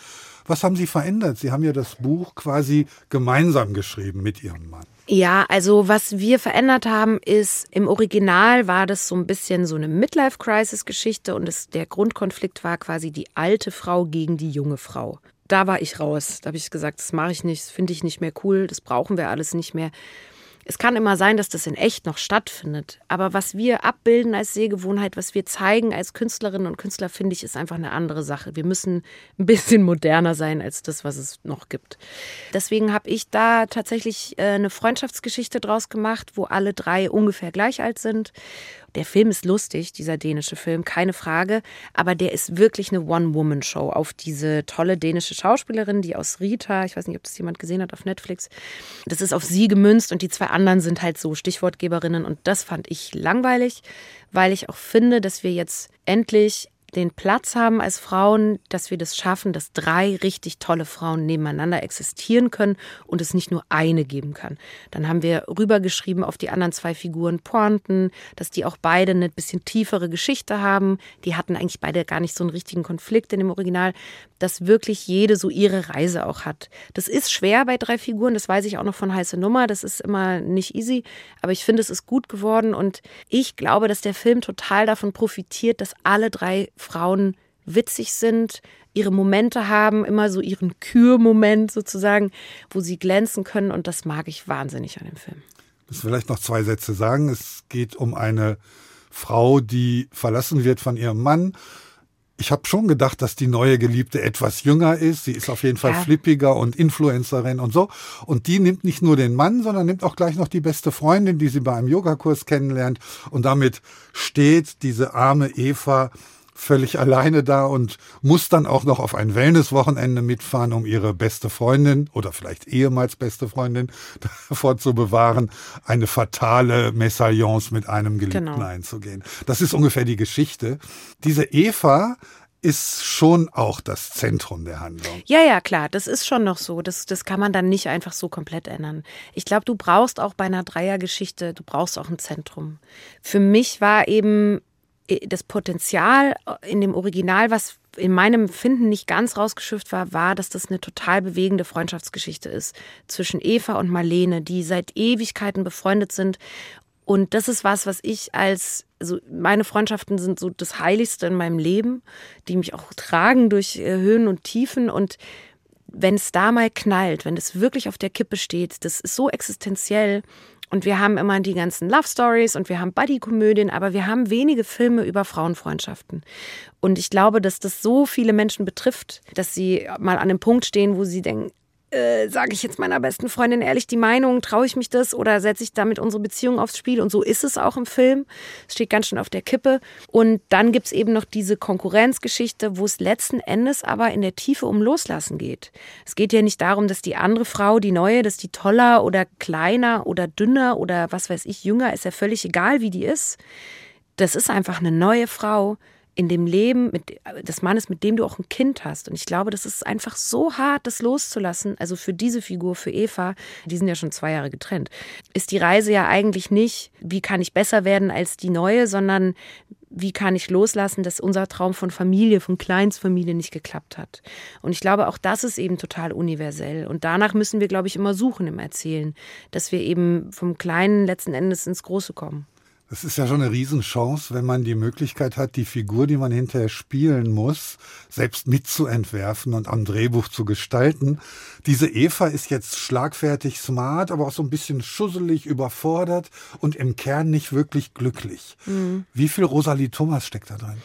Was haben Sie verändert? Sie haben ja das Buch quasi gemeinsam geschrieben mit Ihrem Mann. Ja, also was wir verändert haben, ist, im Original war das so ein bisschen so eine Midlife-Crisis-Geschichte und es, der Grundkonflikt war quasi die alte Frau gegen die junge Frau. Da war ich raus. Da habe ich gesagt, das mache ich nicht, das finde ich nicht mehr cool, das brauchen wir alles nicht mehr. Es kann immer sein, dass das in echt noch stattfindet. Aber was wir abbilden als Sehgewohnheit, was wir zeigen als Künstlerinnen und Künstler, finde ich, ist einfach eine andere Sache. Wir müssen ein bisschen moderner sein als das, was es noch gibt. Deswegen habe ich da tatsächlich äh, eine Freundschaftsgeschichte draus gemacht, wo alle drei ungefähr gleich alt sind der Film ist lustig, dieser dänische Film, keine Frage, aber der ist wirklich eine One-Woman-Show auf diese tolle dänische Schauspielerin, die aus Rita, ich weiß nicht, ob das jemand gesehen hat auf Netflix, das ist auf sie gemünzt und die zwei anderen sind halt so Stichwortgeberinnen. Und das fand ich langweilig, weil ich auch finde, dass wir jetzt endlich den Platz haben als Frauen, dass wir das schaffen, dass drei richtig tolle Frauen nebeneinander existieren können und es nicht nur eine geben kann. Dann haben wir rübergeschrieben auf die anderen zwei Figuren Pointen, dass die auch beide eine bisschen tiefere Geschichte haben. Die hatten eigentlich beide gar nicht so einen richtigen Konflikt in dem Original, dass wirklich jede so ihre Reise auch hat. Das ist schwer bei drei Figuren, das weiß ich auch noch von heiße Nummer, das ist immer nicht easy, aber ich finde, es ist gut geworden und ich glaube, dass der Film total davon profitiert, dass alle drei Frauen witzig sind, ihre Momente haben, immer so ihren Kürmoment sozusagen, wo sie glänzen können. Und das mag ich wahnsinnig an dem Film. Ich muss vielleicht noch zwei Sätze sagen. Es geht um eine Frau, die verlassen wird von ihrem Mann. Ich habe schon gedacht, dass die neue Geliebte etwas jünger ist. Sie ist auf jeden Fall ja. flippiger und Influencerin und so. Und die nimmt nicht nur den Mann, sondern nimmt auch gleich noch die beste Freundin, die sie bei einem Yogakurs kennenlernt. Und damit steht diese arme Eva völlig alleine da und muss dann auch noch auf ein Wellnesswochenende mitfahren, um ihre beste Freundin oder vielleicht ehemals beste Freundin davor zu bewahren, eine fatale Messalliance mit einem Geliebten genau. einzugehen. Das ist ungefähr die Geschichte. Diese Eva ist schon auch das Zentrum der Handlung. Ja, ja, klar, das ist schon noch so. Das, das kann man dann nicht einfach so komplett ändern. Ich glaube, du brauchst auch bei einer Dreiergeschichte, du brauchst auch ein Zentrum. Für mich war eben das Potenzial in dem Original, was in meinem Finden nicht ganz rausgeschifft war, war, dass das eine total bewegende Freundschaftsgeschichte ist zwischen Eva und Marlene, die seit Ewigkeiten befreundet sind. Und das ist was, was ich als, also meine Freundschaften sind so das Heiligste in meinem Leben, die mich auch tragen durch äh, Höhen und Tiefen. Und wenn es da mal knallt, wenn es wirklich auf der Kippe steht, das ist so existenziell, und wir haben immer die ganzen Love Stories und wir haben Buddy-Komödien, aber wir haben wenige Filme über Frauenfreundschaften. Und ich glaube, dass das so viele Menschen betrifft, dass sie mal an dem Punkt stehen, wo sie denken, äh, sage ich jetzt meiner besten Freundin ehrlich die Meinung, traue ich mich das oder setze ich damit unsere Beziehung aufs Spiel? Und so ist es auch im Film. Es steht ganz schön auf der Kippe. Und dann gibt es eben noch diese Konkurrenzgeschichte, wo es letzten Endes aber in der Tiefe um Loslassen geht. Es geht ja nicht darum, dass die andere Frau, die neue, dass die toller oder kleiner oder dünner oder was weiß ich, jünger, ist ja völlig egal, wie die ist. Das ist einfach eine neue Frau, in dem Leben mit, des Mannes, mit dem du auch ein Kind hast. Und ich glaube, das ist einfach so hart, das loszulassen. Also für diese Figur, für Eva, die sind ja schon zwei Jahre getrennt, ist die Reise ja eigentlich nicht, wie kann ich besser werden als die neue, sondern wie kann ich loslassen, dass unser Traum von Familie, von Kleinstfamilie nicht geklappt hat. Und ich glaube, auch das ist eben total universell. Und danach müssen wir, glaube ich, immer suchen im Erzählen, dass wir eben vom Kleinen letzten Endes ins Große kommen. Es ist ja schon eine Riesenchance, wenn man die Möglichkeit hat, die Figur, die man hinterher spielen muss, selbst mitzuentwerfen und am Drehbuch zu gestalten. Diese Eva ist jetzt schlagfertig smart, aber auch so ein bisschen schusselig, überfordert und im Kern nicht wirklich glücklich. Mhm. Wie viel Rosalie Thomas steckt da drin?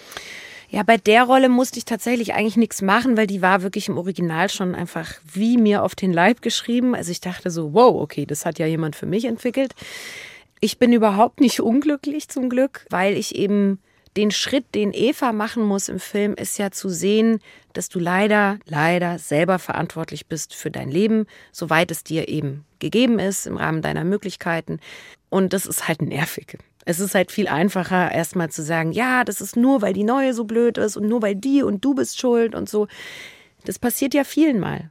Ja, bei der Rolle musste ich tatsächlich eigentlich nichts machen, weil die war wirklich im Original schon einfach wie mir auf den Leib geschrieben. Also ich dachte so, wow, okay, das hat ja jemand für mich entwickelt. Ich bin überhaupt nicht unglücklich zum Glück, weil ich eben den Schritt, den Eva machen muss im Film, ist ja zu sehen, dass du leider, leider selber verantwortlich bist für dein Leben, soweit es dir eben gegeben ist, im Rahmen deiner Möglichkeiten. Und das ist halt nervig. Es ist halt viel einfacher, erstmal zu sagen, ja, das ist nur, weil die neue so blöd ist und nur weil die und du bist schuld und so. Das passiert ja vielen mal.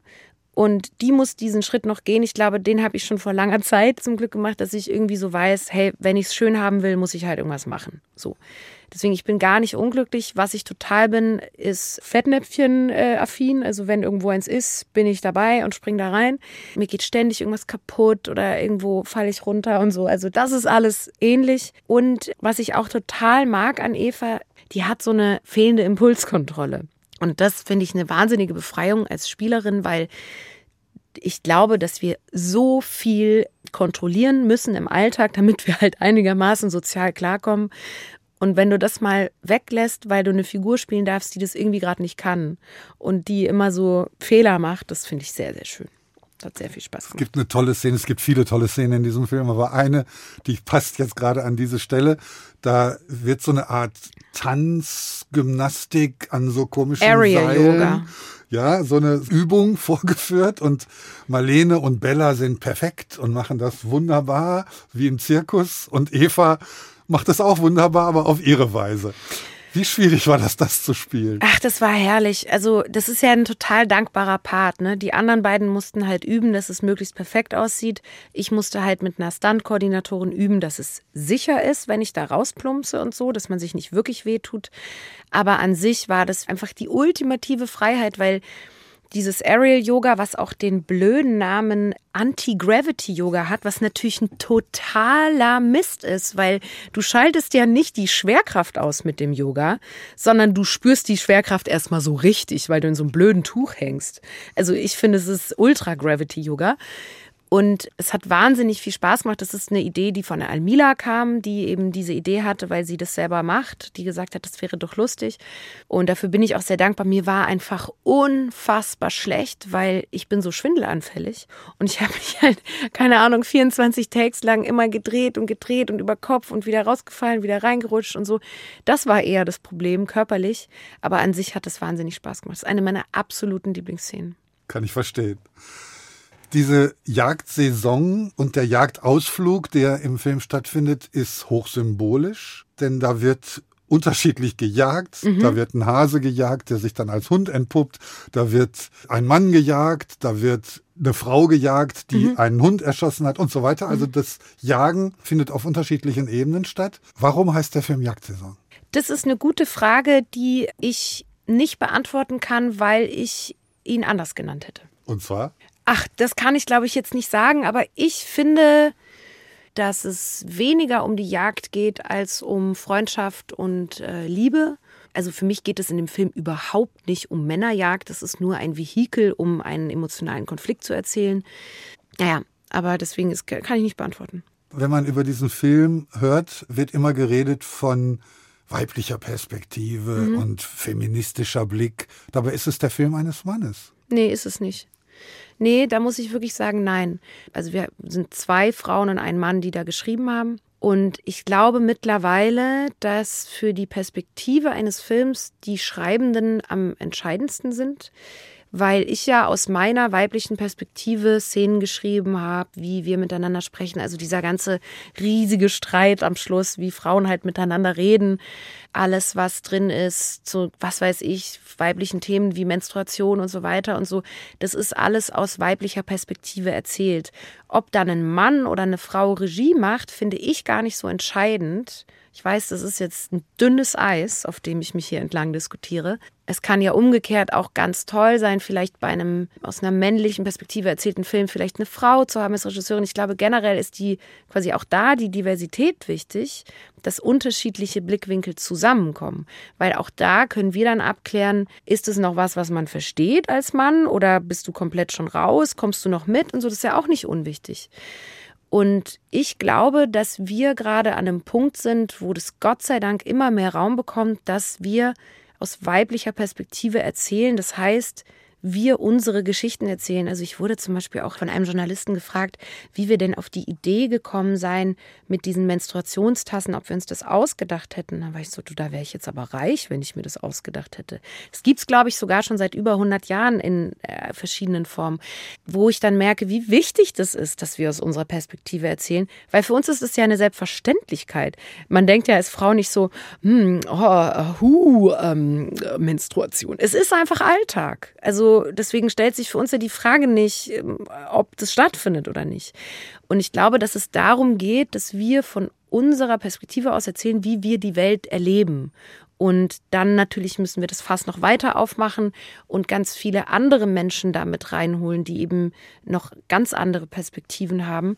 Und die muss diesen Schritt noch gehen. Ich glaube, den habe ich schon vor langer Zeit zum Glück gemacht, dass ich irgendwie so weiß, hey, wenn ich es schön haben will, muss ich halt irgendwas machen. So. Deswegen, ich bin gar nicht unglücklich. Was ich total bin, ist Fettnäpfchen-affin. Also wenn irgendwo eins ist, bin ich dabei und spring da rein. Mir geht ständig irgendwas kaputt oder irgendwo falle ich runter und so. Also das ist alles ähnlich. Und was ich auch total mag an Eva, die hat so eine fehlende Impulskontrolle. Und das finde ich eine wahnsinnige Befreiung als Spielerin, weil ich glaube, dass wir so viel kontrollieren müssen im Alltag, damit wir halt einigermaßen sozial klarkommen. Und wenn du das mal weglässt, weil du eine Figur spielen darfst, die das irgendwie gerade nicht kann und die immer so Fehler macht, das finde ich sehr, sehr schön. Hat sehr viel Spaß gemacht. Es gibt eine tolle Szene, es gibt viele tolle Szenen in diesem Film, aber eine, die passt jetzt gerade an diese Stelle. Da wird so eine Art Tanzgymnastik an so komischen Area Seilen. Yoga. Ja, so eine Übung vorgeführt und Marlene und Bella sind perfekt und machen das wunderbar, wie im Zirkus. Und Eva macht das auch wunderbar, aber auf ihre Weise. Wie schwierig war das, das zu spielen? Ach, das war herrlich. Also, das ist ja ein total dankbarer Part. Ne? Die anderen beiden mussten halt üben, dass es möglichst perfekt aussieht. Ich musste halt mit einer Stunt-Koordinatorin üben, dass es sicher ist, wenn ich da rausplumpse und so, dass man sich nicht wirklich wehtut. Aber an sich war das einfach die ultimative Freiheit, weil dieses Aerial Yoga, was auch den blöden Namen Anti-Gravity Yoga hat, was natürlich ein totaler Mist ist, weil du schaltest ja nicht die Schwerkraft aus mit dem Yoga, sondern du spürst die Schwerkraft erstmal so richtig, weil du in so einem blöden Tuch hängst. Also ich finde, es ist Ultra-Gravity Yoga. Und es hat wahnsinnig viel Spaß gemacht. Das ist eine Idee, die von der Almila kam, die eben diese Idee hatte, weil sie das selber macht, die gesagt hat, das wäre doch lustig. Und dafür bin ich auch sehr dankbar. Mir war einfach unfassbar schlecht, weil ich bin so schwindelanfällig. Und ich habe mich halt, keine Ahnung, 24 Takes lang immer gedreht und gedreht und über Kopf und wieder rausgefallen, wieder reingerutscht und so. Das war eher das Problem körperlich. Aber an sich hat es wahnsinnig Spaß gemacht. Das ist eine meiner absoluten Lieblingsszenen. Kann ich verstehen. Diese Jagdsaison und der Jagdausflug, der im Film stattfindet, ist hochsymbolisch, denn da wird unterschiedlich gejagt. Mhm. Da wird ein Hase gejagt, der sich dann als Hund entpuppt. Da wird ein Mann gejagt. Da wird eine Frau gejagt, die Mhm. einen Hund erschossen hat und so weiter. Also das Jagen findet auf unterschiedlichen Ebenen statt. Warum heißt der Film Jagdsaison? Das ist eine gute Frage, die ich nicht beantworten kann, weil ich ihn anders genannt hätte. Und zwar? Ach, das kann ich, glaube ich, jetzt nicht sagen, aber ich finde, dass es weniger um die Jagd geht als um Freundschaft und äh, Liebe. Also für mich geht es in dem Film überhaupt nicht um Männerjagd. Das ist nur ein Vehikel, um einen emotionalen Konflikt zu erzählen. Naja, aber deswegen ist, kann ich nicht beantworten. Wenn man über diesen Film hört, wird immer geredet von weiblicher Perspektive Mhm. und feministischer Blick. Dabei ist es der Film eines Mannes. Nee, ist es nicht. Nee, da muss ich wirklich sagen, nein. Also wir sind zwei Frauen und ein Mann, die da geschrieben haben. Und ich glaube mittlerweile, dass für die Perspektive eines Films die Schreibenden am entscheidendsten sind, weil ich ja aus meiner weiblichen Perspektive Szenen geschrieben habe, wie wir miteinander sprechen. Also dieser ganze riesige Streit am Schluss, wie Frauen halt miteinander reden. Alles, was drin ist, zu, was weiß ich, weiblichen Themen wie Menstruation und so weiter und so. Das ist alles aus weiblicher Perspektive erzählt. Ob dann ein Mann oder eine Frau Regie macht, finde ich gar nicht so entscheidend. Ich weiß, das ist jetzt ein dünnes Eis, auf dem ich mich hier entlang diskutiere. Es kann ja umgekehrt auch ganz toll sein, vielleicht bei einem aus einer männlichen Perspektive erzählten Film vielleicht eine Frau zu haben als Regisseurin. Ich glaube, generell ist die quasi auch da die Diversität wichtig, dass unterschiedliche Blickwinkel zusammenkommen. Weil auch da können wir dann abklären, ist es noch was, was man versteht als Mann oder bist du komplett schon raus, kommst du noch mit und so, das ist ja auch nicht unwichtig. Und ich glaube, dass wir gerade an einem Punkt sind, wo das Gott sei Dank immer mehr Raum bekommt, dass wir aus weiblicher Perspektive erzählen. Das heißt, wir unsere Geschichten erzählen. Also ich wurde zum Beispiel auch von einem Journalisten gefragt, wie wir denn auf die Idee gekommen seien mit diesen Menstruationstassen, ob wir uns das ausgedacht hätten. Da war ich so, du, da wäre ich jetzt aber reich, wenn ich mir das ausgedacht hätte. Das gibt es, glaube ich, sogar schon seit über 100 Jahren in äh, verschiedenen Formen, wo ich dann merke, wie wichtig das ist, dass wir aus unserer Perspektive erzählen. Weil für uns ist es ja eine Selbstverständlichkeit. Man denkt ja als Frau nicht so, hm, oh, hu, ähm, Menstruation. Es ist einfach Alltag. Also deswegen stellt sich für uns ja die Frage nicht, ähm, ob das stattfindet oder nicht. Und ich glaube, dass es darum geht, dass wir von unserer Perspektive aus erzählen, wie wir die Welt erleben. Und dann natürlich müssen wir das Fass noch weiter aufmachen und ganz viele andere Menschen damit reinholen, die eben noch ganz andere Perspektiven haben.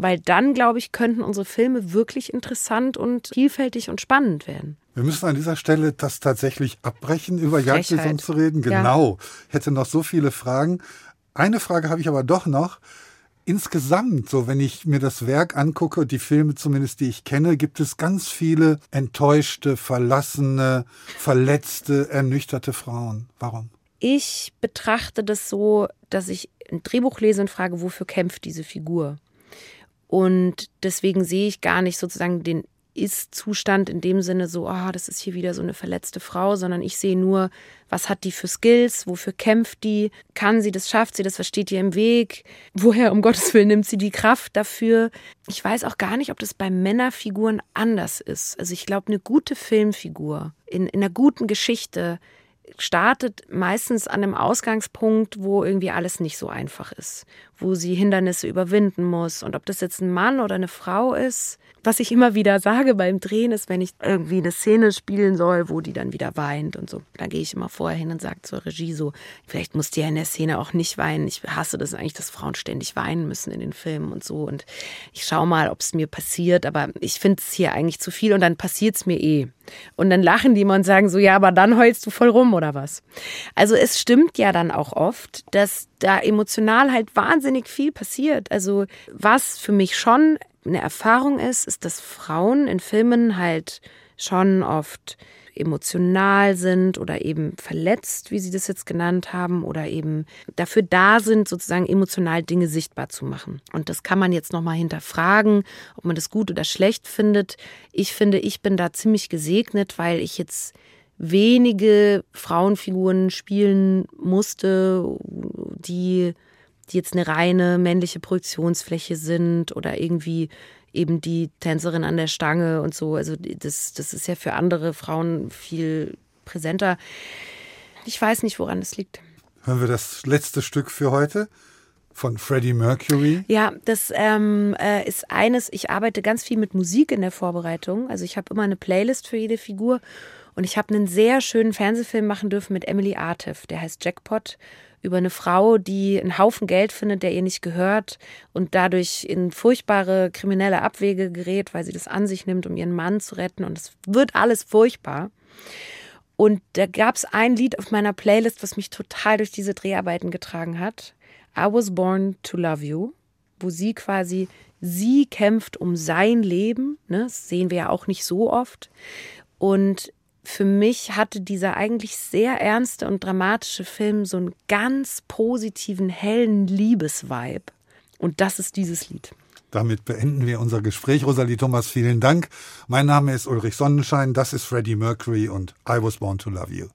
Weil dann, glaube ich, könnten unsere Filme wirklich interessant und vielfältig und spannend werden. Wir müssen an dieser Stelle das tatsächlich abbrechen, über Jagdsaison zu reden. Genau. Ja. Hätte noch so viele Fragen. Eine Frage habe ich aber doch noch. Insgesamt, so wenn ich mir das Werk angucke, die Filme zumindest, die ich kenne, gibt es ganz viele enttäuschte, verlassene, verletzte, ernüchterte Frauen. Warum? Ich betrachte das so, dass ich ein Drehbuch lese und frage, wofür kämpft diese Figur? Und deswegen sehe ich gar nicht sozusagen den ist-Zustand in dem Sinne so, oh, das ist hier wieder so eine verletzte Frau, sondern ich sehe nur, was hat die für Skills, wofür kämpft die, kann sie das, schafft sie das, was steht ihr im Weg, woher um Gottes Willen nimmt sie die Kraft dafür. Ich weiß auch gar nicht, ob das bei Männerfiguren anders ist. Also ich glaube, eine gute Filmfigur in, in einer guten Geschichte startet meistens an einem Ausgangspunkt, wo irgendwie alles nicht so einfach ist, wo sie Hindernisse überwinden muss. Und ob das jetzt ein Mann oder eine Frau ist, was ich immer wieder sage beim Drehen, ist, wenn ich irgendwie eine Szene spielen soll, wo die dann wieder weint und so, dann gehe ich immer vorher hin und sage zur Regie so, vielleicht muss die ja in der Szene auch nicht weinen. Ich hasse das eigentlich, dass Frauen ständig weinen müssen in den Filmen und so. Und ich schaue mal, ob es mir passiert, aber ich finde es hier eigentlich zu viel und dann passiert es mir eh. Und dann lachen die immer und sagen so, ja, aber dann heulst du voll rum oder was? Also es stimmt ja dann auch oft, dass da emotional halt wahnsinnig viel passiert. Also was für mich schon eine Erfahrung ist, ist, dass Frauen in Filmen halt schon oft emotional sind oder eben verletzt, wie Sie das jetzt genannt haben, oder eben dafür da sind, sozusagen emotional Dinge sichtbar zu machen. Und das kann man jetzt nochmal hinterfragen, ob man das gut oder schlecht findet. Ich finde, ich bin da ziemlich gesegnet, weil ich jetzt wenige Frauenfiguren spielen musste, die die jetzt eine reine männliche Projektionsfläche sind oder irgendwie eben die Tänzerin an der Stange und so. Also das, das ist ja für andere Frauen viel präsenter. Ich weiß nicht, woran es liegt. Hören wir das letzte Stück für heute von Freddie Mercury? Ja, das ähm, äh, ist eines, ich arbeite ganz viel mit Musik in der Vorbereitung. Also ich habe immer eine Playlist für jede Figur und ich habe einen sehr schönen Fernsehfilm machen dürfen mit Emily Artif, der heißt Jackpot über eine Frau, die einen Haufen Geld findet, der ihr nicht gehört und dadurch in furchtbare kriminelle Abwege gerät, weil sie das an sich nimmt, um ihren Mann zu retten. Und es wird alles furchtbar. Und da gab es ein Lied auf meiner Playlist, was mich total durch diese Dreharbeiten getragen hat. I was born to love you, wo sie quasi, sie kämpft um sein Leben. Ne? Das sehen wir ja auch nicht so oft. Und für mich hatte dieser eigentlich sehr ernste und dramatische Film so einen ganz positiven, hellen Liebesvibe. Und das ist dieses Lied. Damit beenden wir unser Gespräch. Rosalie Thomas, vielen Dank. Mein Name ist Ulrich Sonnenschein, das ist Freddie Mercury und I Was Born to Love You.